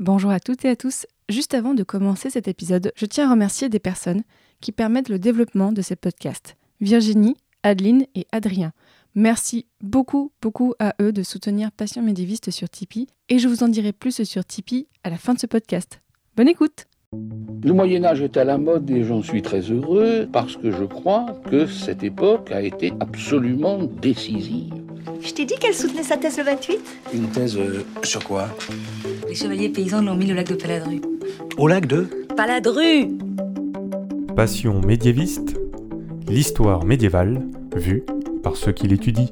Bonjour à toutes et à tous. Juste avant de commencer cet épisode, je tiens à remercier des personnes qui permettent le développement de ces podcasts. Virginie, Adeline et Adrien. Merci beaucoup, beaucoup à eux de soutenir Passion médiéviste sur Tipeee et je vous en dirai plus sur Tipeee à la fin de ce podcast. Bonne écoute Le Moyen Âge est à la mode et j'en suis très heureux parce que je crois que cette époque a été absolument décisive. Je t'ai dit qu'elle soutenait sa thèse le 28 Une thèse euh, sur quoi? Les chevaliers paysans l'ont mis au lac de Paladru. Au lac de? Paladru Passion médiéviste, l'histoire médiévale vue par ceux qui l'étudient.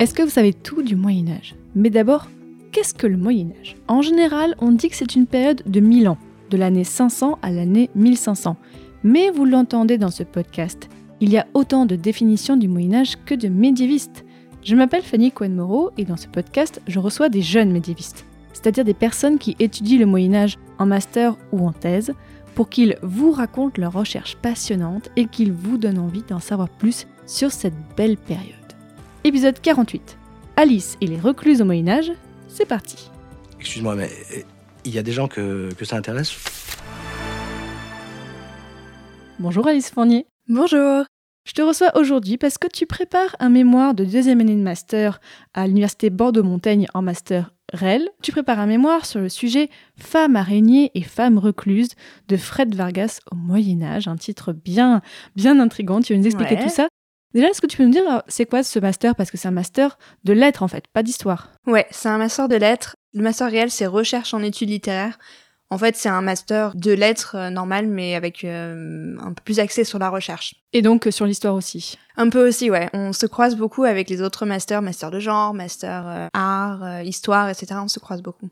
Est-ce que vous savez tout du Moyen Âge Mais d'abord, qu'est-ce que le Moyen Âge En général, on dit que c'est une période de 1000 ans, de l'année 500 à l'année 1500. Mais vous l'entendez dans ce podcast, il y a autant de définitions du Moyen Âge que de médiévistes. Je m'appelle Fanny Cohen-Moreau et dans ce podcast, je reçois des jeunes médiévistes, c'est-à-dire des personnes qui étudient le Moyen Âge en master ou en thèse, pour qu'ils vous racontent leurs recherches passionnantes et qu'ils vous donnent envie d'en savoir plus sur cette belle période. Épisode 48. Alice et les recluses au Moyen Âge, c'est parti. Excuse-moi, mais euh, il y a des gens que, que ça intéresse? Bonjour Alice Fournier. Bonjour Je te reçois aujourd'hui parce que tu prépares un mémoire de deuxième année de master à l'université Bordeaux-Montaigne en master REL. Tu prépares un mémoire sur le sujet Femmes araignées et femmes recluses de Fred Vargas au Moyen Âge, un titre bien bien intrigant. Tu vas nous expliquer Ouais. tout ça? Déjà, est-ce que tu peux nous dire euh, c'est quoi ce master? Parce que c'est un master de lettres en fait, pas d'histoire. Ouais, c'est un master de lettres. Le master réel, c'est recherche en études littéraires. En fait, c'est un master de lettres euh, normal, mais avec euh, un peu plus axé sur la recherche. Et donc euh, sur l'histoire aussi. Un peu aussi, ouais. On se croise beaucoup avec les autres masters, master de genre, master euh, art, histoire, etc. On se croise beaucoup.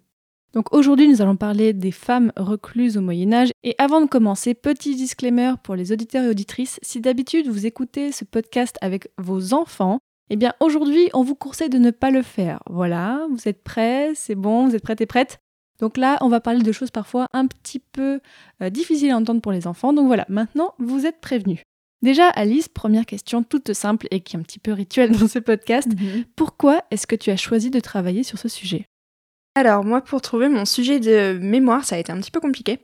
Donc aujourd'hui, nous allons parler des femmes recluses au Moyen Âge. Et avant de commencer, petit disclaimer pour les auditeurs et auditrices. Si d'habitude vous écoutez ce podcast avec vos enfants, eh bien aujourd'hui, on vous conseille de ne pas le faire. Voilà, vous êtes prêts, c'est bon, vous êtes prêtes et prêtes? Donc là, on va parler de choses parfois un petit peu euh, difficiles à entendre pour les enfants. Donc voilà, maintenant, vous êtes prévenus. Déjà, Alice, première question toute simple et qui est un petit peu rituelle dans ce podcast. Pourquoi est-ce que tu as choisi de travailler sur ce sujet? Alors, moi, pour trouver mon sujet de mémoire, ça a été un petit peu compliqué.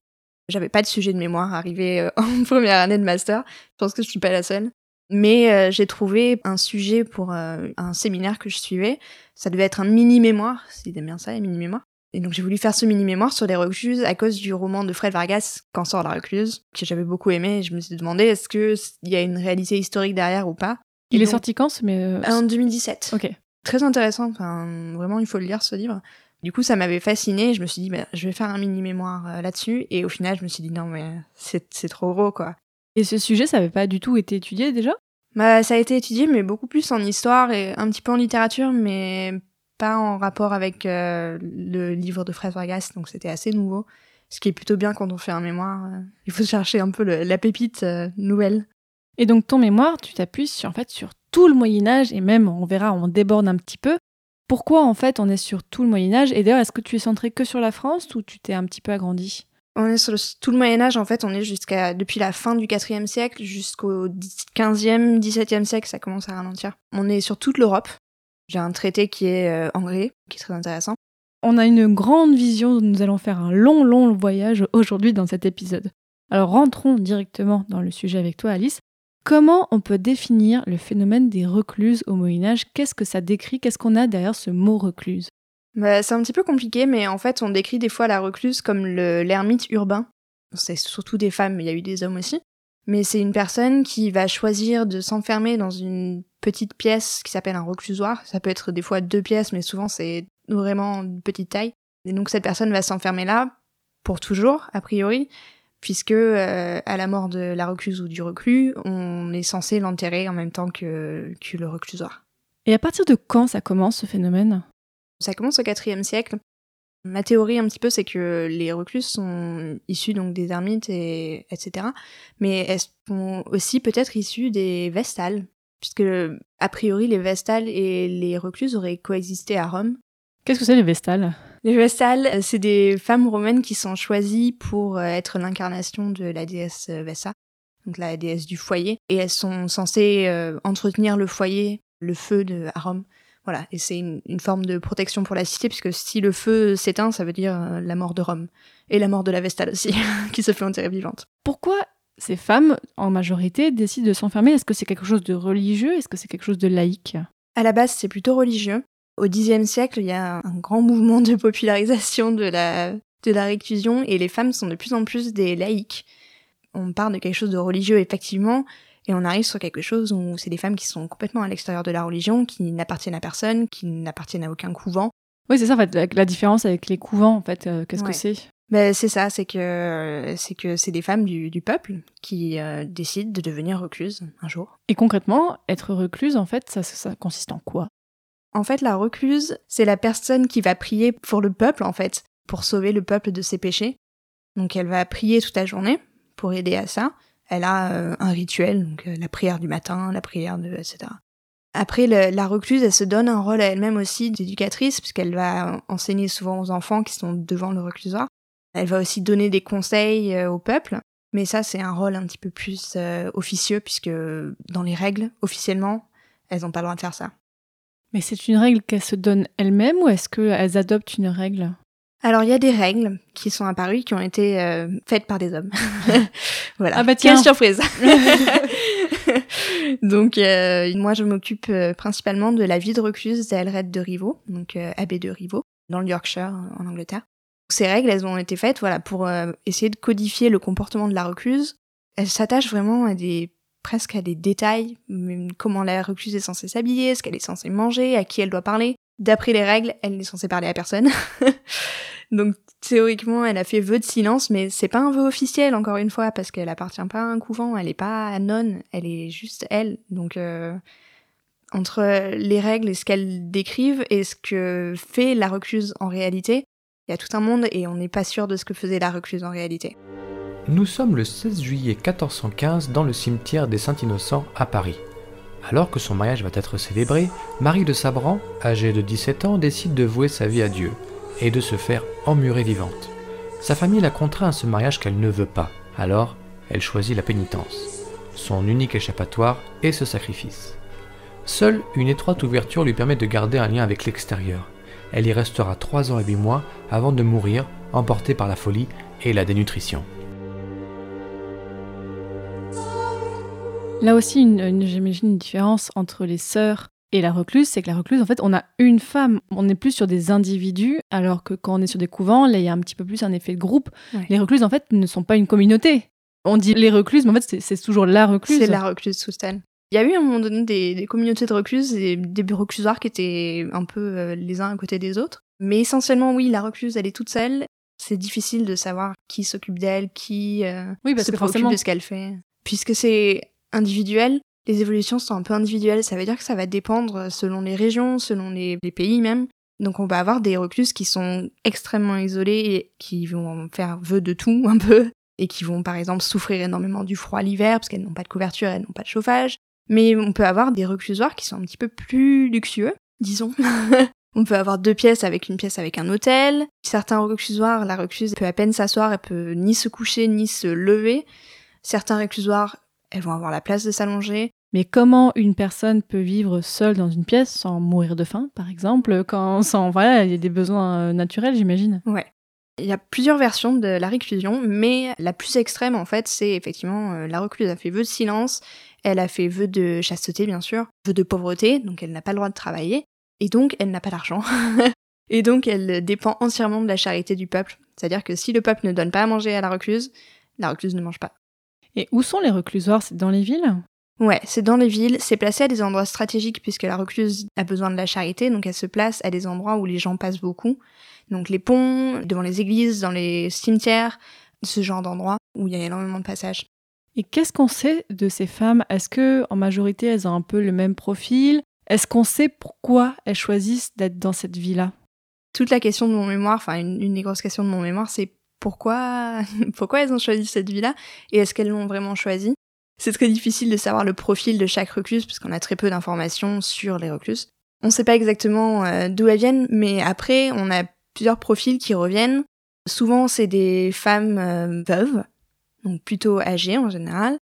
J'avais pas de sujet de mémoire arrivé euh, en première année de master. Je pense que je suis pas la seule. Mais euh, j'ai trouvé un sujet pour euh, un séminaire que je suivais. Ça devait être un mini-mémoire, c'était bien ça, les mini-mémoires. Et donc j'ai voulu faire ce mini-mémoire sur les recluses à cause du roman de Fred Vargas, Quand sort la recluse, que j'avais beaucoup aimé. Et je me suis demandé est-ce qu'il y a une réalité historique derrière ou pas? Il Et est donc- sorti quand mais euh, En 2017 Ok. très intéressant. Enfin, vraiment, il faut le lire ce livre. Du coup, ça m'avait fasciné. Je me suis dit, bah, je vais faire un mini mémoire euh, là-dessus. Et au final, je me suis dit, non, mais c'est c'est trop gros, quoi. Et ce sujet, ça n'avait pas du tout été étudié déjà? Bah, ça a été étudié, mais beaucoup plus en histoire et un petit peu en littérature, mais pas en rapport avec euh, le livre de Fred Vargas. Donc, c'était assez nouveau. Ce qui est plutôt bien quand on fait un mémoire. euh, il faut chercher un peu le- la pépite euh, nouvelle. Et donc ton mémoire, tu t'appuies sur, en fait sur tout le Moyen Âge et même, on verra, on déborde un petit peu. Pourquoi en fait on est sur tout le Moyen Âge Et d'ailleurs, est-ce que tu es centré que sur la France ou tu t'es un petit peu agrandi? On est sur le- tout le Moyen Âge, en fait, on est jusqu'à depuis la fin du IVe siècle jusqu'au 15e, 17e siècle, ça commence à ralentir. On est sur toute l'Europe. J'ai un traité qui est euh, anglais, qui est très intéressant. On a une grande vision, nous allons faire un long, long voyage aujourd'hui dans cet épisode. Alors rentrons directement dans le sujet avec toi Alice. Comment on peut définir le phénomène des recluses au Moyen Âge Qu'est-ce que ça décrit? Qu'est-ce qu'on a derrière ce mot recluse? Bah, c'est un petit peu compliqué, mais en fait, on décrit des fois la recluse comme le- l'ermite urbain. C'est surtout des femmes, mais il y a eu des hommes aussi. Mais c'est une personne qui va choisir de s'enfermer dans une petite pièce qui s'appelle un reclusoire. Ça peut être des fois deux pièces, mais souvent c'est vraiment de petite taille. Et donc cette personne va s'enfermer là pour toujours, a priori, puisque euh, à la mort de la recluse ou du reclus, on est censé l'enterrer en même temps que, que le reclusoire. Et à partir de quand ça commence ce phénomène? Ça commence au IVe siècle. Ma théorie un petit peu, c'est que les reclus sont issus donc des ermites et etc. Mais elles sont aussi peut-être issues des Vestales, puisque a priori les Vestales et les reclus auraient coexisté à Rome. Qu'est-ce que c'est les Vestales? Les Vestales, c'est des femmes romaines qui sont choisies pour euh, être l'incarnation de la déesse euh, Vesta, donc la déesse du foyer, et elles sont censées euh, entretenir le foyer le feu de, à Rome. Voilà, et c'est une, une forme de protection pour la cité, puisque si le feu s'éteint, ça veut dire euh, la mort de Rome. Et la mort de la Vestale aussi, qui se fait enterrer vivante. Pourquoi ces femmes, en majorité, décident de s'enfermer? Est-ce que c'est quelque chose de religieux? Est-ce que c'est quelque chose de laïque? À la base, c'est plutôt religieux. Au Xe siècle, il y a un grand mouvement de popularisation de la, de la réclusion, et les femmes sont de plus en plus des laïcs. On part de quelque chose de religieux, effectivement, et on arrive sur quelque chose où c'est des femmes qui sont complètement à l'extérieur de la religion, qui n'appartiennent à personne, qui n'appartiennent à aucun couvent. Oui, c'est ça, en fait, la, la différence avec les couvents, en fait, euh, qu'est-ce Ouais. que c'est? Ben, c'est ça, c'est que c'est que c'est des femmes du, du peuple qui euh, décident de devenir recluses un jour. Et concrètement, être recluse, en fait, ça, ça consiste en quoi? En fait, la recluse, c'est la personne qui va prier pour le peuple, en fait, pour sauver le peuple de ses péchés. Donc elle va prier toute la journée pour aider à ça. Elle a euh, un rituel, donc euh, la prière du matin, la prière de, etc. Après, la recluse, elle se donne un rôle à elle-même aussi d'éducatrice, puisqu'elle va enseigner souvent aux enfants qui sont devant le reclusoire. Elle va aussi donner des conseils euh, au peuple. Mais ça, c'est un rôle un petit peu plus officieux, puisque dans les règles, officiellement, elles n'ont pas le droit de faire ça. Mais c'est une règle qu'elles se donnent elles-mêmes ou est-ce qu'elles adoptent une règle? Alors, il y a des règles qui sont apparues, qui ont été euh, faites par des hommes. voilà. Ah bah tiens. Quelle surprise Donc, euh, moi, je m'occupe euh, principalement de la vie de recluse d'Elred de Rivaux, donc euh, abbé de Rivaux, dans le Yorkshire, en Angleterre. Ces règles, elles ont été faites voilà, pour euh, essayer de codifier le comportement de la recluse. Elles s'attachent vraiment à des presque à des détails, comment la recluse est censée s'habiller, ce qu'elle est censée manger, à qui elle doit parler. D'après les règles, elle n'est censée parler à personne. Donc théoriquement, elle a fait vœu de silence, mais c'est pas un vœu officiel encore une fois parce qu'elle appartient pas à un couvent, elle est pas nonne, elle est juste elle. Donc euh, entre les règles et ce qu'elles décrivent et ce que fait la recluse en réalité, il y a tout un monde et on n'est pas sûr de ce que faisait la recluse en réalité. Nous sommes le 16 juillet 1415 dans le cimetière des Saints-Innocents à Paris. Alors que son mariage va être célébré, Marie de Sabran, âgée de 17 ans, décide de vouer sa vie à Dieu et de se faire emmurer vivante. Sa famille la contraint à ce mariage qu'elle ne veut pas, alors elle choisit la pénitence. Son unique échappatoire est ce sacrifice. Seule une étroite ouverture lui permet de garder un lien avec l'extérieur. Elle y restera 3 ans et 8 mois avant de mourir, emportée par la folie et la dénutrition. Là aussi, j'imagine une différence entre les sœurs et la recluse, c'est que la recluse, en fait, on a une femme. On n'est plus sur des individus, alors que quand on est sur des couvents, là, il y a un petit peu plus un effet de groupe. Ouais. Les recluses, en fait, ne sont pas une communauté. On dit les recluses, mais en fait, c'est- toujours la recluse. C'est la recluse sous stèle. Il y a eu à un moment donné des, des communautés de recluses et des reclusoires qui étaient un peu euh, les uns à côté des autres. Mais essentiellement, oui, la recluse, elle est toute seule. C'est difficile de savoir qui s'occupe d'elle, qui euh, Oui, parce se que préoccupe forcément- de ce qu'elle fait. Puisque c'est individuel, les évolutions sont un peu individuelles. Ça veut dire que ça va dépendre selon les régions, selon les, pays même. Donc on va avoir des recluses qui sont extrêmement isolées et qui vont faire vœu de tout un peu et qui vont par exemple souffrir énormément du froid l'hiver parce qu'elles n'ont pas de couverture, elles n'ont pas de chauffage. Mais on peut avoir des reclusoires qui sont un petit peu plus luxueux, disons. on peut avoir deux pièces avec une pièce avec un hôtel. Certains reclusoires, la recluse peut à peine s'asseoir, elle peut ni se coucher ni se lever. Certains reclusoires, elles vont avoir la place de s'allonger. Mais comment une personne peut vivre seule dans une pièce sans mourir de faim, par exemple, quand sans voilà, il y a des besoins euh, naturels, j'imagine? Ouais. Il y a plusieurs versions de la réclusion, mais la plus extrême, en fait, c'est effectivement euh, la recluse a fait vœu de silence, elle a fait vœu de chasteté, bien sûr, vœu de pauvreté, donc elle n'a pas le droit de travailler, et donc elle n'a pas d'argent. et donc elle dépend entièrement de la charité du peuple. C'est-à-dire que si le peuple ne donne pas à manger à la recluse, la recluse ne mange pas. Et où sont les reclusoires? C'est dans les villes? Ouais, c'est dans les villes, c'est placé à des endroits stratégiques puisque la recluse a besoin de la charité, donc elle se place à des endroits où les gens passent beaucoup. Donc les ponts, devant les églises, dans les cimetières, ce genre d'endroits où il y a énormément de passages. Et qu'est-ce qu'on sait de ces femmes? Est-ce que en majorité elles ont un peu le même profil? Est-ce qu'on sait pourquoi elles choisissent d'être dans cette vie-là? Toute la question de mon mémoire, enfin une, une des grosses questions de mon mémoire, c'est pourquoi, pourquoi elles ont choisi cette vie-là? Et est-ce qu'elles l'ont vraiment choisie C'est très difficile de savoir le profil de chaque recluse puisqu'on a très peu d'informations sur les recluses. On ne sait pas exactement euh, d'où elles viennent, mais après on a plusieurs profils qui reviennent. Souvent c'est des femmes euh, veuves, donc plutôt âgées en général.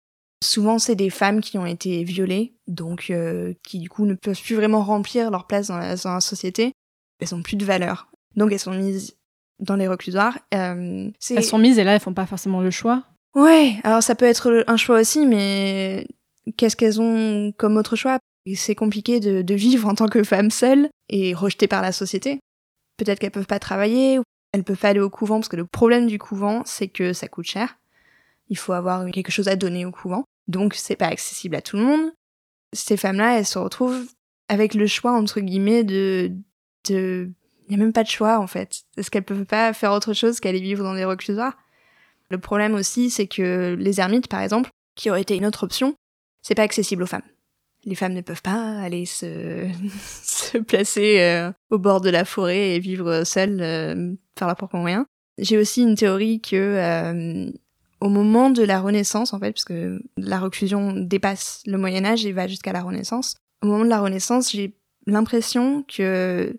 Souvent, c'est des femmes qui ont été violées, donc euh, qui du coup ne peuvent plus vraiment remplir leur place dans la, société. Elles ont plus de valeur, donc elles sont mises dans les reclusoires. Elles sont mises et là, elles font pas forcément le choix. Ouais, alors ça peut être un choix aussi, mais qu'est-ce qu'elles ont comme autre choix? C'est compliqué de, vivre en tant que femme seule et rejetée par la société. Peut-être qu'elles peuvent pas travailler, ou elles peuvent pas aller au couvent, parce que le problème du couvent, c'est que ça coûte cher. Il faut avoir quelque chose à donner au couvent, donc c'est pas accessible à tout le monde. Ces femmes-là, elles se retrouvent avec le choix entre guillemets de de il y a même pas de choix en fait. Est-ce qu'elles peuvent pas faire autre chose qu'aller vivre dans des reclusoires le problème aussi, c'est que les ermites, par exemple, qui auraient été une autre option, c'est pas accessible aux femmes. Les femmes ne peuvent pas aller se, se placer euh, au bord de la forêt et vivre seules, euh, faire leur propre moyen. J'ai aussi une théorie que euh, au moment de la Renaissance, en fait, parce que la reclusion dépasse le Moyen Âge et va jusqu'à la Renaissance, au moment de la Renaissance, j'ai l'impression que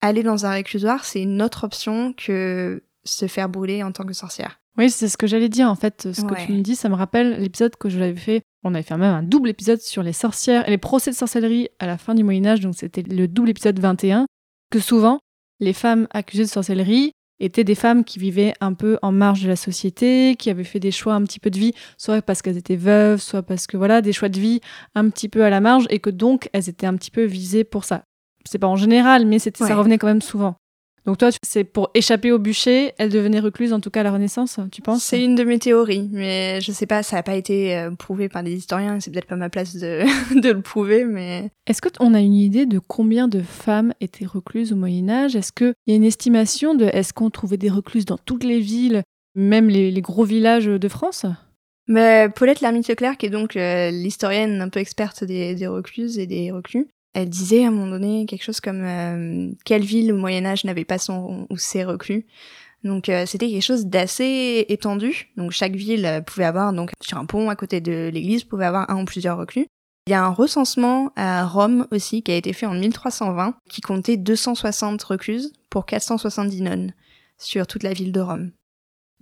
aller dans un réclusoire, c'est une autre option que se faire brûler en tant que sorcière. Oui, c'est ce que j'allais dire en fait. Ce que tu me dis, ça me rappelle l'épisode que je l'avais fait. On avait fait même un double épisode sur les sorcières et les procès de sorcellerie à la fin du Moyen-Âge. Donc c'était le double épisode 21. Que souvent, les femmes accusées de sorcellerie étaient des femmes qui vivaient un peu en marge de la société, qui avaient fait des choix un petit peu de vie, soit parce qu'elles étaient veuves, soit parce que voilà, des choix de vie un petit peu à la marge et que donc elles étaient un petit peu visées pour ça. C'est pas en général, mais c'était, Ouais. ça revenait quand même souvent. Donc toi, c'est pour échapper au bûcher, elle devenait recluse, en tout cas à la Renaissance, tu penses? C'est une de mes théories, mais je sais pas, ça n'a pas été euh, prouvé par des historiens, c'est peut-être pas ma place de, de le prouver, mais Est-ce qu'on a une idée de combien de femmes étaient recluses au Moyen Âge? Est-ce qu'il y a une estimation de est-ce qu'on trouvait des recluses dans toutes les villes, même les, les gros villages de France? Mais Paulette Lermite Leclerc, qui est donc euh, l'historienne un peu experte des, des recluses et des reclus, elle disait à un moment donné quelque chose comme euh, quelle ville au Moyen Âge n'avait pas son ou ses reclus. Donc euh, c'était quelque chose d'assez étendu. Donc chaque ville euh, pouvait avoir donc sur un pont à côté de l'église pouvait avoir un ou plusieurs reclus. Il y a un recensement à Rome aussi qui a été fait en 1320 qui comptait 260 recluses pour 470 nonnes sur toute la ville de Rome.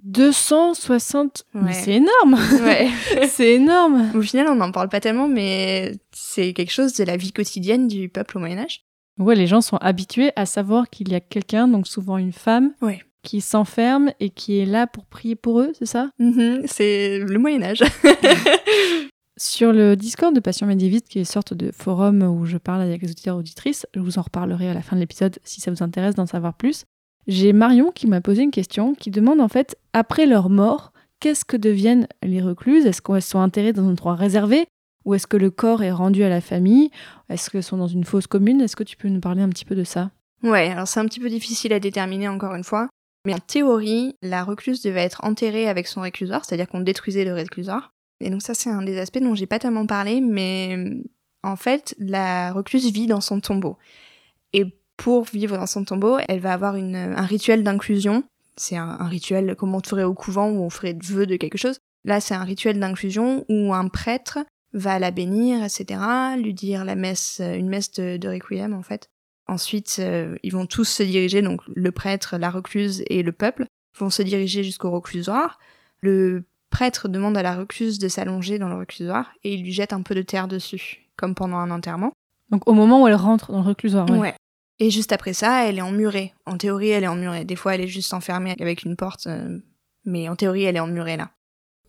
260 Ouais. C'est énorme Ouais. C'est énorme Au final, on n'en parle pas tellement, mais c'est quelque chose de la vie quotidienne du peuple au Moyen Âge. Ouais, les gens sont habitués à savoir qu'il y a quelqu'un, donc souvent une femme, Ouais. qui s'enferme et qui est là pour prier pour eux, c'est ça? Mhm, c'est le Moyen Âge. Sur le Discord de Passion Médiéviste, qui est une sorte de forum où je parle avec les auditeurs auditrices, je vous en reparlerai à la fin de l'épisode si ça vous intéresse d'en savoir plus. J'ai Marion qui m'a posé une question qui demande en fait, après leur mort, qu'est-ce que deviennent les recluses? Est-ce qu'elles sont enterrées dans un endroit réservé? Ou est-ce que le corps est rendu à la famille? Est-ce qu'elles sont dans une fosse commune? Est-ce que tu peux nous parler un petit peu de ça? Ouais, alors c'est un petit peu difficile à déterminer encore une fois. Mais en théorie, la recluse devait être enterrée avec son réclusoire, c'est-à-dire qu'on détruisait le réclusoire. Et donc ça, c'est un des aspects dont j'ai pas tellement parlé, mais en fait, la recluse vit dans son tombeau. Et pour vivre dans son tombeau, elle va avoir une, un rituel d'inclusion. C'est un, un rituel comme on ferait au couvent où on ferait vœu de quelque chose. Là, c'est un rituel d'inclusion où un prêtre va la bénir, etc., lui dire la messe, une messe de, de requiem en fait. Ensuite, euh, ils vont tous se diriger, donc le prêtre, la recluse et le peuple vont se diriger jusqu'au reclusoire. Le prêtre demande à la recluse de s'allonger dans le reclusoire et il lui jette un peu de terre dessus, comme pendant un enterrement. Donc au moment où elle rentre dans le reclusoire. ouais. Ouais. Et juste après ça, elle est emmurée. En théorie, elle est emmurée. Des fois, elle est juste enfermée avec une porte, euh, mais en théorie, elle est emmurée là.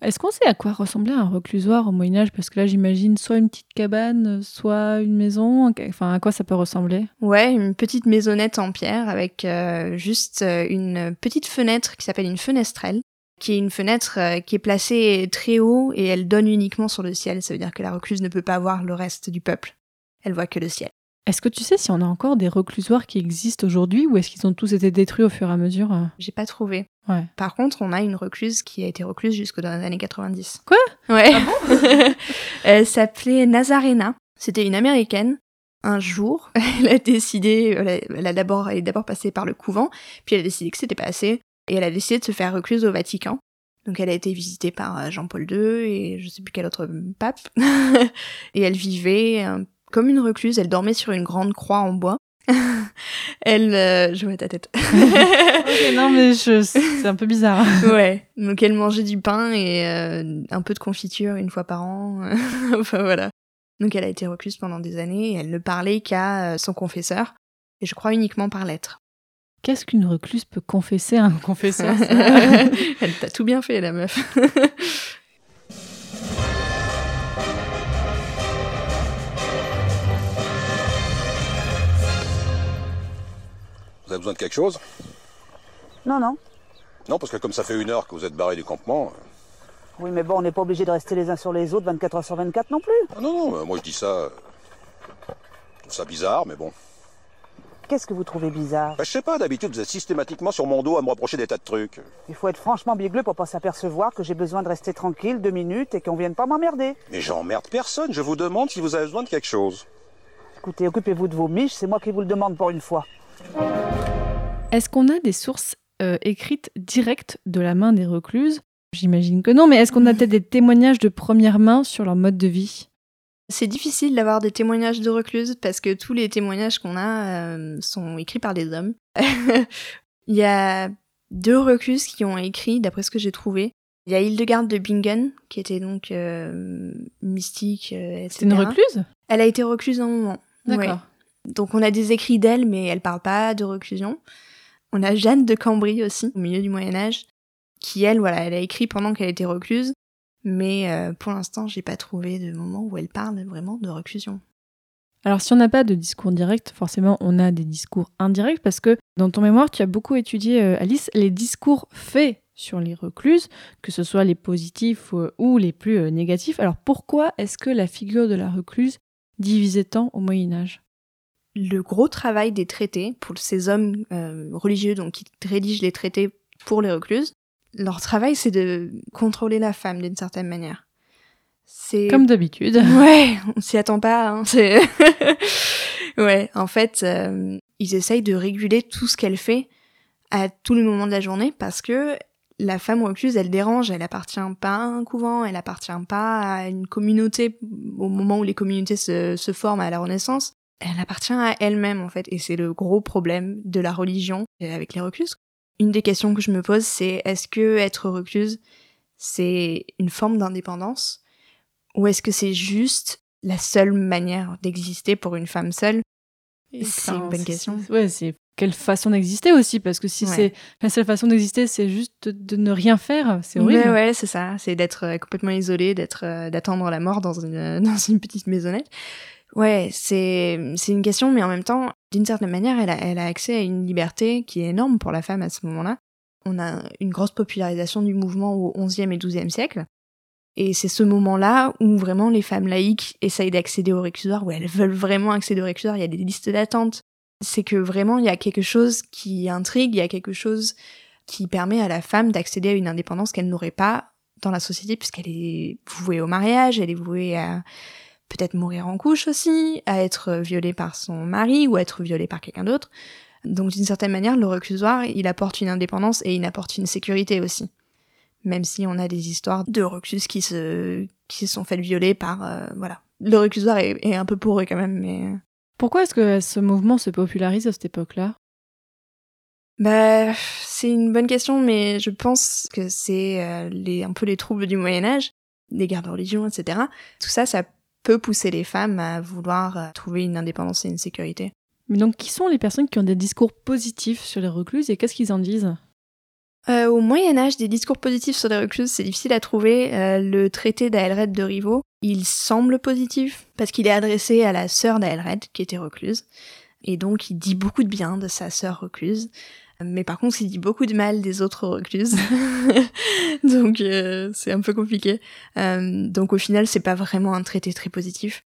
Est-ce qu'on sait à quoi ressemblait un reclusoire au Moyen Âge Parce que là, j'imagine soit une petite cabane, soit une maison. Enfin, à quoi ça peut ressembler? Ouais, une petite maisonnette en pierre avec euh, juste euh, une petite fenêtre qui s'appelle une fenestrelle, qui est une fenêtre euh, qui est placée très haut et elle donne uniquement sur le ciel. Ça veut dire que la recluse ne peut pas voir le reste du peuple. Elle voit que le ciel. Est-ce que tu sais si on a encore des reclusoires qui existent aujourd'hui ou est-ce qu'ils ont tous été détruits au fur et à mesure euh J'ai pas trouvé. Ouais. Par contre, on a une recluse qui a été recluse jusque dans les années 90. Quoi? Ouais. elle s'appelait Nazarena. C'était une américaine. Un jour, elle a décidé, elle a, d'abord, elle est d'abord passée par le couvent, puis elle a décidé que c'était pas assez, et elle a décidé de se faire recluse au Vatican. Donc elle a été visitée par euh, Jean-Paul II et je sais plus quel autre pape. et elle vivait euh, comme une recluse, elle dormait sur une grande croix en bois. elle, euh, je vois ta tête. Ok, non, mais je- c'est un peu bizarre. ouais. Donc elle mangeait du pain et euh, un peu de confiture une fois par an. enfin voilà. Donc elle a été recluse pendant des années et elle ne parlait qu'à euh, son confesseur. Et je crois uniquement par lettre. Qu'est-ce qu'une recluse peut confesser à un confesseur elle t'a tout bien fait la meuf. Vous avez besoin de quelque chose? Non, non. Non, parce que comme ça fait une heure que vous êtes barré du campement. euh, Oui, mais bon, on n'est pas obligé de rester les uns sur les autres 24 heures sur 24 non plus. ah non, non, euh, moi je dis ça. euh, Je trouve ça bizarre, mais bon. Qu'est-ce que vous trouvez bizarre? Bah, je sais pas, d'habitude vous êtes systématiquement sur mon dos à me reprocher des tas de trucs. Il faut être franchement bigleux pour pas s'apercevoir que j'ai besoin de rester tranquille deux minutes et qu'on vienne pas m'emmerder. Mais j'emmerde personne, je vous demande si vous avez besoin de quelque chose. Écoutez, occupez-vous de vos miches, c'est moi qui vous le demande pour une fois. Est-ce qu'on a des sources euh, écrites directes de la main des recluses? J'imagine que non, mais est-ce qu'on a peut-être des témoignages de première main sur leur mode de vie? C'est difficile d'avoir des témoignages de recluses parce que tous les témoignages qu'on a euh, sont écrits par des hommes. Il y a deux recluses qui ont écrit, d'après ce que j'ai trouvé. Il y a Hildegarde de Bingen, qui était donc euh, mystique, euh. C'est une recluse? Elle a été recluse un moment. D'accord. Ouais. Donc on a des écrits d'elle, mais elle parle pas de reclusion. On a Jeanne de Cambry aussi, au milieu du Moyen Âge, qui elle, voilà, elle a écrit pendant qu'elle était recluse, mais euh, pour l'instant, j'ai pas trouvé de moment où elle parle vraiment de reclusion. Alors si on n'a pas de discours direct, forcément on a des discours indirects parce que dans ton mémoire tu as beaucoup étudié, euh, Alice, les discours faits sur les recluses, que ce soit les positifs euh, ou les plus négatifs. Alors pourquoi est-ce que la figure de la recluse divisait tant au Moyen Âge Le gros travail des traités pour ces hommes euh, religieux donc qui rédigent les traités pour les recluses, leur travail c'est de contrôler la femme d'une certaine manière. C'est Comme d'habitude. Ouais, on s'y attend pas. Hein, c'est ouais, en fait, euh, ils essayent de réguler tout ce qu'elle fait à tous les moments de la journée parce que la femme recluse, elle dérange, elle appartient pas à un couvent, elle appartient pas à une communauté au moment où les communautés se, se forment à la Renaissance. Elle appartient à elle-même en fait, et c'est le gros problème de la religion avec les recluses. Une des questions que je me pose, c'est est-ce que être recluse, c'est une forme d'indépendance ou est-ce que c'est juste la seule manière d'exister pour une femme seule? C'est une bonne question. Ouais, c'est quelle façon d'exister aussi parce que si Ouais. c'est la seule façon d'exister, c'est juste de, ne rien faire, c'est horrible. Ouais, ouais, c'est ça. C'est d'être euh, complètement isolé, d'être, euh, d'attendre la mort dans une, euh, dans une petite maisonnette. Ouais, c'est, une question, mais en même temps, d'une certaine manière, elle a, elle a accès à une liberté qui est énorme pour la femme à ce moment-là. On a une grosse popularisation du mouvement au XIe et XIIe siècle. Et c'est ce moment-là où vraiment les femmes laïques essayent d'accéder au réclusoire, où elles veulent vraiment accéder au réclusoire. Il y a des listes d'attente. C'est que vraiment, il y a quelque chose qui intrigue, il y a quelque chose qui permet à la femme d'accéder à une indépendance qu'elle n'aurait pas dans la société puisqu'elle est vouée au mariage, elle est vouée à peut-être mourir en couche aussi, à être violée par son mari ou à être violée par quelqu'un d'autre. Donc d'une certaine manière, le reclusoire, il apporte une indépendance et il apporte une sécurité aussi. Même si on a des histoires de reclus qui se, qui se sont faites violer par, euh, voilà. Le reclusoire est, est un peu pour eux quand même, mais... Pourquoi est-ce que ce mouvement se popularise à cette époque-là? Bah, c'est une bonne question, mais je pense que c'est euh, les, un peu les troubles du Moyen Âge, les guerres de religion, etc. Tout ça, ça peut pousser les femmes à vouloir euh, trouver une indépendance et une sécurité. Mais donc, qui sont les personnes qui ont des discours positifs sur les recluses et qu'est-ce qu'ils en disent? Euh, au Moyen Âge, des discours positifs sur les recluses, c'est difficile à trouver. Euh, le traité d'Aelred de Rivaux, il semble positif parce qu'il est adressé à la sœur d'Aelred, qui était recluse. Et donc, il dit beaucoup de bien de sa sœur recluse. Mais par contre, il dit beaucoup de mal des autres recluses. donc, euh, c'est un peu compliqué. Euh, donc, au final, c'est pas vraiment un traité très positif.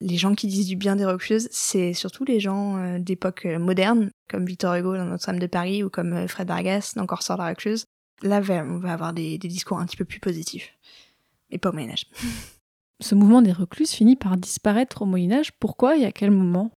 Les gens qui disent du bien des recluses, c'est surtout les gens euh, d'époque moderne, comme Victor Hugo dans Notre-Dame de Paris ou comme Fred Vargas dans Corsair de la recluse. Là, on va avoir des, des discours un petit peu plus positifs. Mais pas au Moyen-Âge. Ce mouvement des recluses finit par disparaître au Moyen Âge. Pourquoi et à quel moment?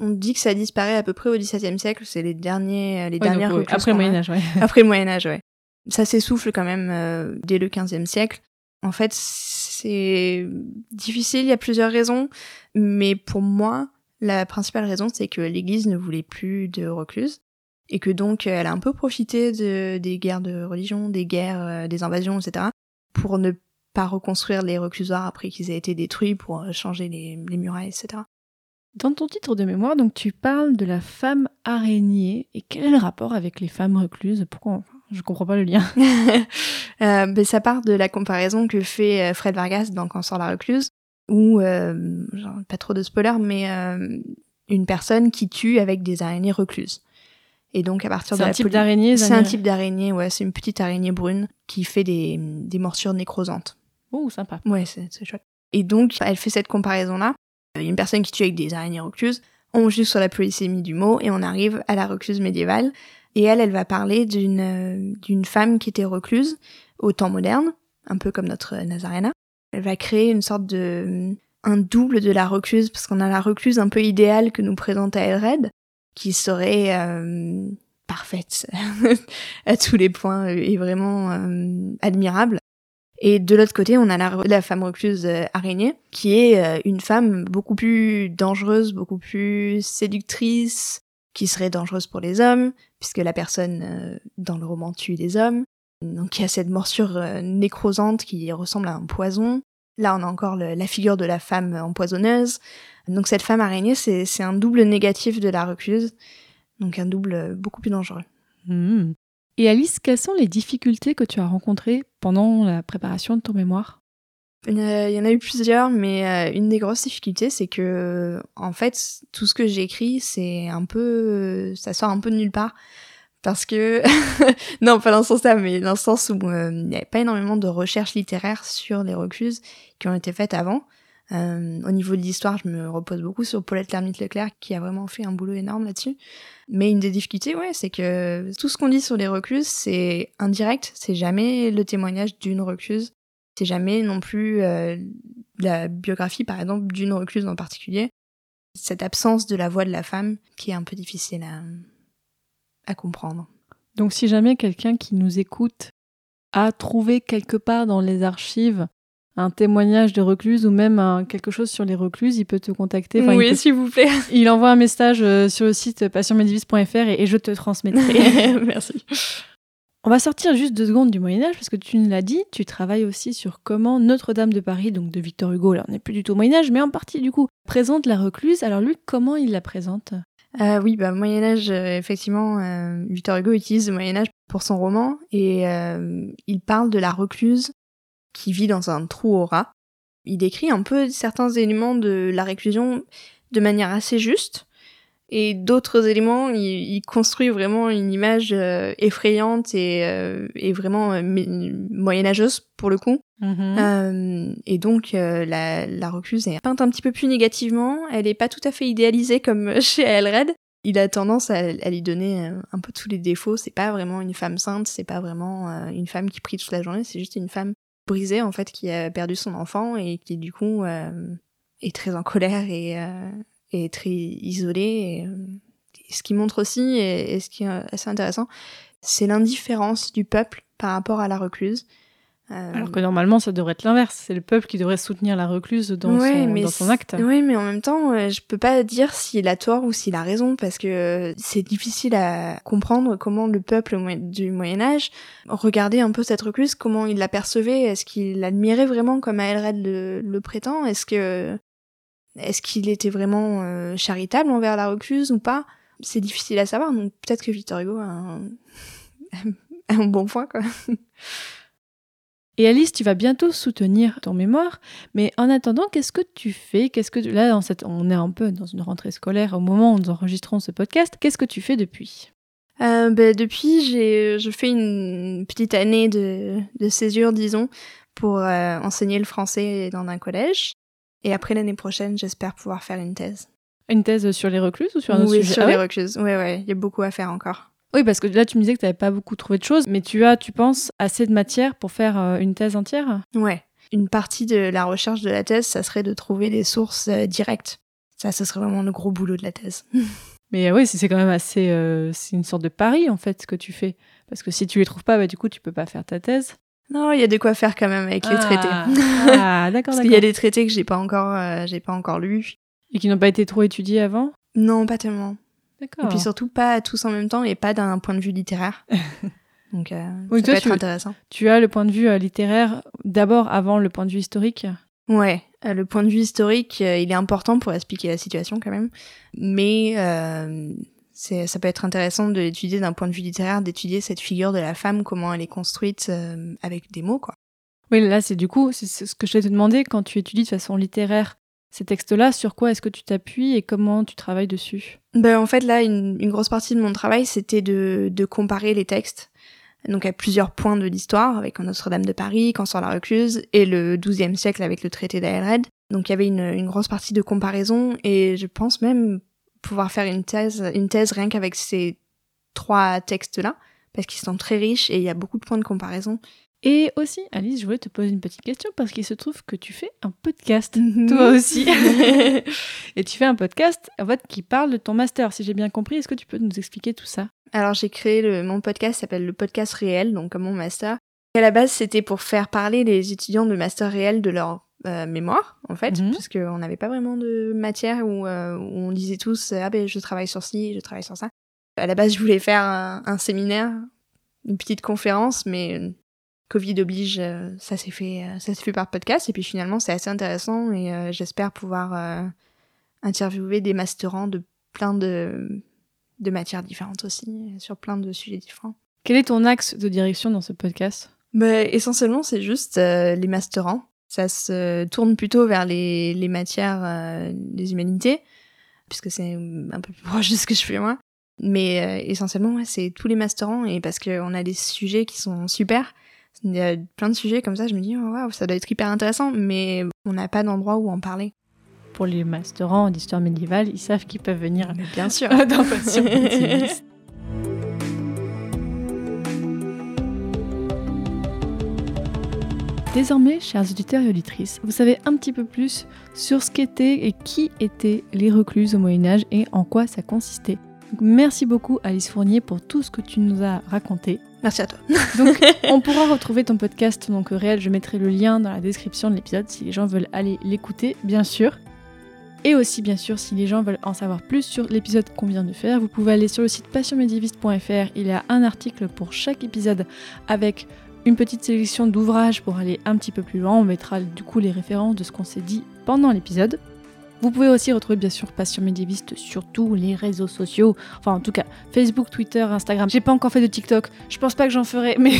On dit que ça disparaît à peu près au XVIIe siècle, c'est les, derniers, euh, les dernières donc, Après le. Moyen Âge, ouais. Après le Moyen Âge, ouais. Ça s'essouffle quand même euh, dès le XVe siècle. En fait, c'est difficile, il y a plusieurs raisons, mais pour moi, La principale raison, c'est que l'Église ne voulait plus de recluses et que donc elle a un peu profité de, des guerres de religion, des guerres, euh, des invasions, etc., pour ne pas reconstruire les reclusoires après qu'ils aient été détruits, pour changer les, les murailles, etc. Dans ton titre de mémoire, donc tu parles de la femme araignée. Et quel est le rapport avec les femmes recluses? Pourquoi enfin, Je comprends pas le lien. euh, ben, ça part de la comparaison que fait euh, Fred Vargas dans Quand sort la recluse, où, euh, genre, pas trop de spoilers, mais euh, une personne qui tue avec des araignées recluses. Et donc à partir C'est de un la type d'araignée C'est un type d'araignée, ouais, c'est une petite araignée brune qui fait des, des morsures nécrosantes. Oh, sympa. Ouais, c'est chouette. Et donc, elle fait cette y a une personne qui tue avec des araignées recluses. On juge sur la polysémie du mot et on arrive à la recluse médiévale. Et elle, elle va parler d'une euh, femme qui était recluse au temps moderne, un peu comme notre Nazarena. Elle va créer une sorte de un double de la recluse parce qu'on a la recluse un peu idéale que nous présente Aelred, qui serait euh, parfaite à tous les points et vraiment euh, admirable. Et de l'autre côté, on a la, femme recluse euh, araignée, qui est euh, une femme beaucoup plus dangereuse, beaucoup plus séductrice, qui serait dangereuse pour les hommes, puisque la personne euh, dans le roman tue les hommes. Donc il y a cette morsure nécrosante qui ressemble à un poison. Là, on a encore la figure de la femme empoisonneuse. Donc cette femme araignée, c'est un double négatif de la recluse, donc un double beaucoup plus dangereux. Hmm. Et Alice, quelles sont les difficultés que tu as rencontrées pendant la préparation de ton mémoire? Il y en a- il y en a eu plusieurs, mais euh, une des grosses difficultés, c'est que, euh, en fait, tout ce que j'ai écrit, c'est un peu, euh, ça sort un peu de nulle part, parce que, non, pas dans ce sens-là, mais dans le sens où euh, il n'y avait pas énormément de recherches littéraires sur les recluses qui ont été faites avant. Euh, au niveau de l'histoire, je me repose beaucoup sur Paulette Lermite-Leclerc, qui a vraiment fait un boulot énorme là-dessus. Mais une des difficultés, ouais, c'est que tout ce qu'on dit sur les recluses, c'est indirect, c'est jamais le témoignage d'une recluse c'est jamais non plus euh, la biographie, par exemple, d'une recluse en particulier. Cette absence de la voix de la femme qui est un peu difficile à, à comprendre. Donc si jamais quelqu'un qui nous écoute a trouvé quelque part dans les archives un témoignage de recluse ou même un- quelque chose sur les recluses, il peut te contacter. Enfin, oui, peut- s'il vous plaît. il envoie un message euh, sur le site passionmedivis.fr et, et je te transmettrai. Merci. On va sortir juste deux secondes du Moyen Âge parce que tu nous l'as dit, tu travailles aussi sur comment Notre-Dame de Paris, donc de Victor Hugo, là on n'est plus du tout au Moyen Âge, mais en partie du coup, présente la recluse. Alors lui, comment il la présente? Euh, oui, bah, Moyen Âge, euh, effectivement, euh, Victor Hugo utilise le Moyen Âge pour son roman et euh, il parle de la recluse qui vit dans un trou au rat. Il décrit un peu certains éléments de la réclusion de manière assez juste et d'autres éléments, il, il construit vraiment une image euh, effrayante et, euh, et vraiment euh, moyenâgeuse pour le coup. Euh, et donc la, la recluse est peinte un petit peu plus négativement. Elle est pas tout à fait idéalisée comme chez Aelred. Il a tendance à, à lui donner un peu tous les défauts. C'est pas vraiment une femme sainte, c'est pas vraiment une femme qui prie toute la journée. C'est juste une femme brisée en fait qui a perdu son enfant et qui du coup euh, est très en colère et, euh, très isolée. Euh, et ce qui montre aussi et, et ce qui est assez intéressant, c'est l'indifférence du peuple par rapport à la recluse. Euh, Alors que normalement, ça devrait être l'inverse. C'est le peuple qui devrait soutenir la recluse dans, Ouais, son, mais dans son c'est- acte. Oui, mais en même temps, euh, je peux pas dire s'il a tort ou s'il a raison parce que euh, c'est difficile à comprendre comment le peuple du Moyen Âge regardait un peu cette recluse, comment il l'apercevait, est-ce qu'il l'admirait vraiment comme Aelred le, le prétend, est-ce que est-ce qu'il était vraiment euh, charitable envers la recluse ou pas? C'est difficile à savoir, donc peut-être que Victor Hugo a un, a un bon point quoi. Et Alice, tu vas bientôt soutenir ton mémoire, mais en attendant, qu'est-ce que tu fais? Qu'est-ce que tu- là, dans cette... on est un peu dans une rentrée scolaire au moment où nous enregistrons ce podcast. Qu'est-ce que tu fais depuis? Euh, ben, depuis, j'ai, je fais une petite année de, de césure, disons, pour euh, enseigner le français dans un collège. Et après l'année prochaine, j'espère pouvoir faire une thèse. Une thèse sur les recluses ou sur un autre oui, sujet? sur Ah les recluses. Ouais, ouais, il y a beaucoup à faire encore. Oui, parce que là, tu me disais que tu n'avais pas beaucoup trouvé de choses, mais tu as, tu penses, assez de matière pour faire euh, une thèse entière? Ouais. Une partie de la recherche de la thèse, ça serait de trouver des sources euh, directes. Ça, ce serait vraiment le gros boulot de la thèse. Mais euh, oui, c'est quand même assez. euh, c'est une sorte de pari, en fait, ce que tu fais. Parce que si tu les trouves pas, bah, du coup, tu peux pas faire ta thèse. non, il y a de quoi faire quand même avec les Ah. traités. Ah, d'accord, Parce qu'il y a des traités que j'ai pas encore, euh, j'ai pas encore lus. Et qui n'ont pas été trop étudiés avant? Non, pas tellement. D'accord. Et puis surtout pas tous en même temps et pas d'un point de vue littéraire. Donc euh, Oui, ça toi, peut être tu- intéressant. Tu as le point de vue euh, littéraire d'abord avant le point de vue historique Ouais, euh, le point de vue historique, euh, il est important pour expliquer la situation quand même. Mais c'est, ça peut être intéressant de l'étudier d'un point de vue littéraire, d'étudier cette figure de la femme, comment elle est construite avec des mots, quoi. Oui, là, c'est du coup, c'est ce que je t'ai demandé quand tu étudies de façon littéraire ces textes-là, sur quoi est-ce que tu t'appuies et comment tu travailles dessus? Ben, en fait, là, une, grosse partie de mon travail, c'était de, de comparer les textes. Donc, à plusieurs points de l'histoire, avec Notre-Dame de Paris, Quand sort la recluse, et le XIIe siècle avec le traité d'Aelred. Donc, il y avait une, une grosse partie de comparaison, et je pense même pouvoir faire une thèse, une thèse rien qu'avec ces trois textes-là, parce qu'ils sont très riches et il y a beaucoup de points de comparaison. Et aussi, Alice, je voulais te poser une petite question parce qu'il se trouve que tu fais un podcast, Mhm. toi aussi. et tu fais un podcast, en fait, qui parle de ton master, si j'ai bien compris. Est-ce que tu peux nous expliquer tout ça? Alors j'ai créé le, mon podcast s'appelle le podcast réel, donc comme mon master. Et à la base, c'était pour faire parler les étudiants de master réel de leur euh, mémoire, en fait, Mhm. parce qu'on n'avait pas vraiment de matière où, euh, où on disait tous ah ben je travaille sur ci, je travaille sur ça. À la base, je voulais faire un, un séminaire, une petite conférence, mais Covid oblige, euh, ça s'est fait, euh, ça s'est fait par podcast. Et puis finalement, c'est assez intéressant et euh, j'espère pouvoir euh, interviewer des masterants de plein de de matières différentes aussi, sur plein de sujets différents. Quel est ton axe de direction dans ce podcast? Mais essentiellement, c'est juste euh, les masterants. Ça se tourne plutôt vers les, les matières des humanités, puisque c'est un peu plus proche de ce que je fais moi. Mais essentiellement, ouais, c'est tous les masterants, et parce qu'on a des sujets qui sont super. Il y a plein de sujets comme ça, je me dis, oh, waouh, ça doit être hyper intéressant, mais on n'a pas d'endroit où en parler. Pour les masterants d'histoire médiévale, ils savent qu'ils peuvent venir Bien sûr. dans Passion. Désormais, chers auditeurs et auditrices, vous savez un petit peu plus sur ce qu'étaient et qui étaient les recluses au Moyen Âge et en quoi ça consistait. Donc, merci beaucoup Alice Fournier pour tout ce que tu nous as raconté. Merci à toi. Donc, on pourra retrouver ton podcast donc réel. Je mettrai le lien dans la description de l'épisode si les gens veulent aller l'écouter, bien sûr. Et aussi, bien sûr, si les gens veulent en savoir plus sur l'épisode qu'on vient de faire, vous pouvez aller sur le site passionmédiéviste.fr. Il y a un article pour chaque épisode avec une petite sélection d'ouvrages pour aller un petit peu plus loin. On mettra du coup les références de ce qu'on s'est dit pendant l'épisode. Vous pouvez aussi retrouver bien sûr Passion médiéviste sur tous les réseaux sociaux. Enfin, en tout cas, Facebook, Twitter, Instagram. J'ai pas encore fait de TikTok. Je pense pas que j'en ferai, mais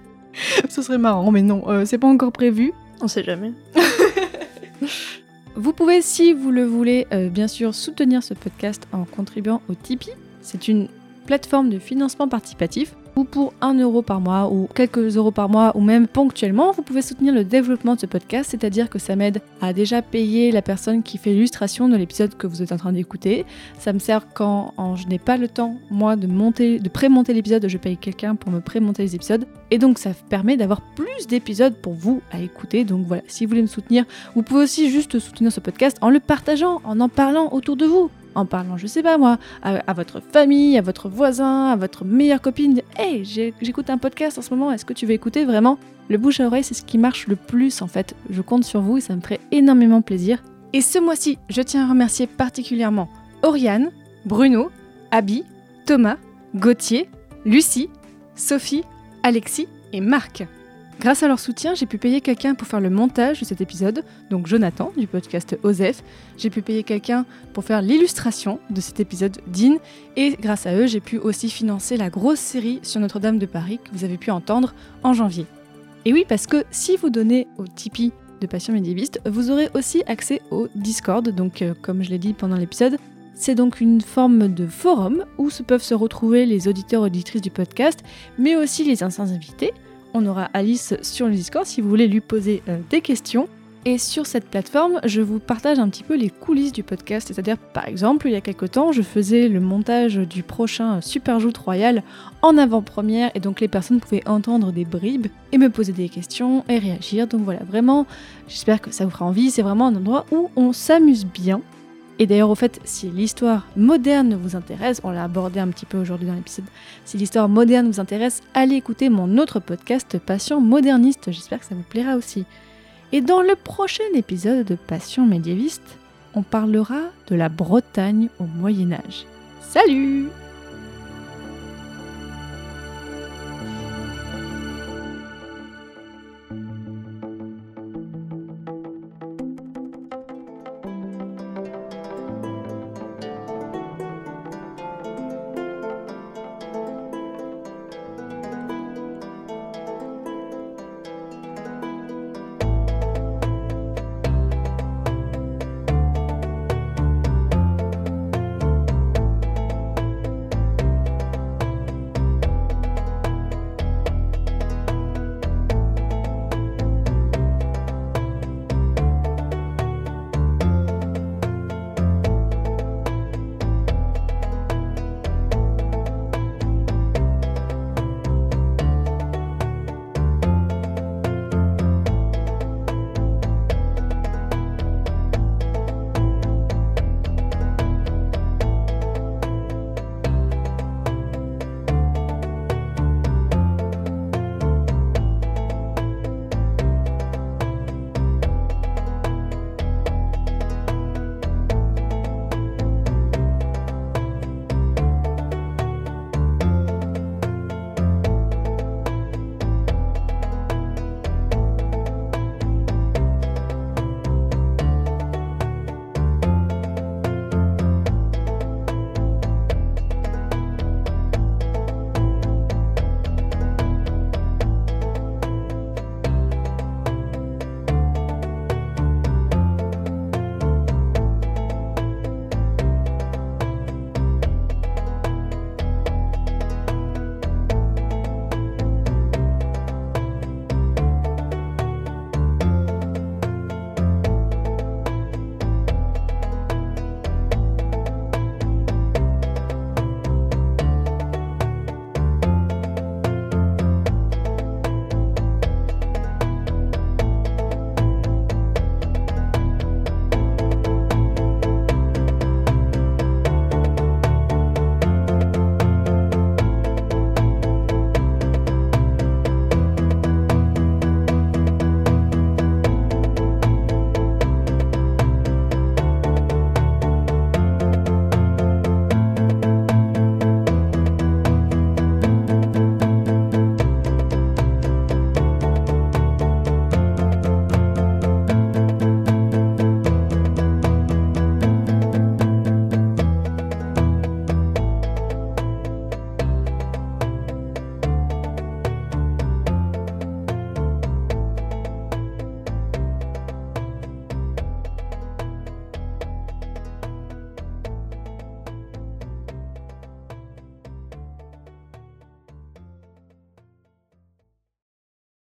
ce serait marrant. Mais non, euh, c'est pas encore prévu. On sait jamais. Vous pouvez, si vous le voulez, euh, bien sûr, soutenir ce podcast en contribuant au Tipeee. C'est une plateforme de financement participatif ou pour 1 euro par mois ou quelques euros par mois ou même ponctuellement, vous pouvez soutenir le développement de ce podcast, c'est-à-dire que ça m'aide à déjà payer la personne qui fait l'illustration de l'épisode que vous êtes en train d'écouter. Ça me sert quand je n'ai pas le temps, moi, de monter, de pré-monter l'épisode, je paye quelqu'un pour me pré-monter les épisodes. Et donc ça permet d'avoir plus d'épisodes pour vous à écouter. Donc voilà, si vous voulez me soutenir, vous pouvez aussi juste soutenir ce podcast en le partageant, en en parlant autour de vous. En parlant, je sais pas moi, à, votre famille, à votre voisin, à votre meilleure copine. Hey, j'écoute un podcast en ce moment, est-ce que tu veux écouter Vraiment, le bouche à oreille, c'est ce qui marche le plus en fait. Je compte sur vous et ça me ferait énormément plaisir. Et ce mois-ci, je tiens à remercier particulièrement Oriane, Bruno, Abby, Thomas, Gauthier, Lucie, Sophie, Alexis et Marc. Grâce à leur soutien, j'ai pu payer quelqu'un pour faire le montage de cet épisode, donc Jonathan du podcast Osef. J'ai pu payer quelqu'un pour faire l'illustration de cet épisode Dean, et grâce à eux, j'ai pu aussi financer la grosse série sur Notre-Dame de Paris que vous avez pu entendre en janvier. Et oui, parce que si vous donnez au Tipeee de Passion médiéviste, vous aurez aussi accès au Discord, donc euh, comme je l'ai dit pendant l'épisode, c'est donc une forme de forum où se peuvent se retrouver les auditeurs auditrices du podcast, mais aussi les anciens invités. On aura Alice sur le Discord si vous voulez lui poser euh, des questions. Et sur cette plateforme, je vous partage un petit peu les coulisses du podcast. C'est-à-dire, par exemple, il y a quelques temps, je faisais le montage du prochain Super Joute Royal en avant-première, et donc les personnes pouvaient entendre des bribes et me poser des questions et réagir. Donc voilà, vraiment, j'espère que ça vous fera envie. C'est vraiment un endroit où on s'amuse bien. Et d'ailleurs, au fait, si l'histoire moderne vous intéresse, on l'a abordé un petit peu aujourd'hui dans l'épisode, si l'histoire moderne vous intéresse, allez écouter mon autre podcast Passion moderniste, j'espère que ça vous plaira aussi. Et dans le prochain épisode de Passion médiéviste, on parlera de la Bretagne au Moyen Âge. Salut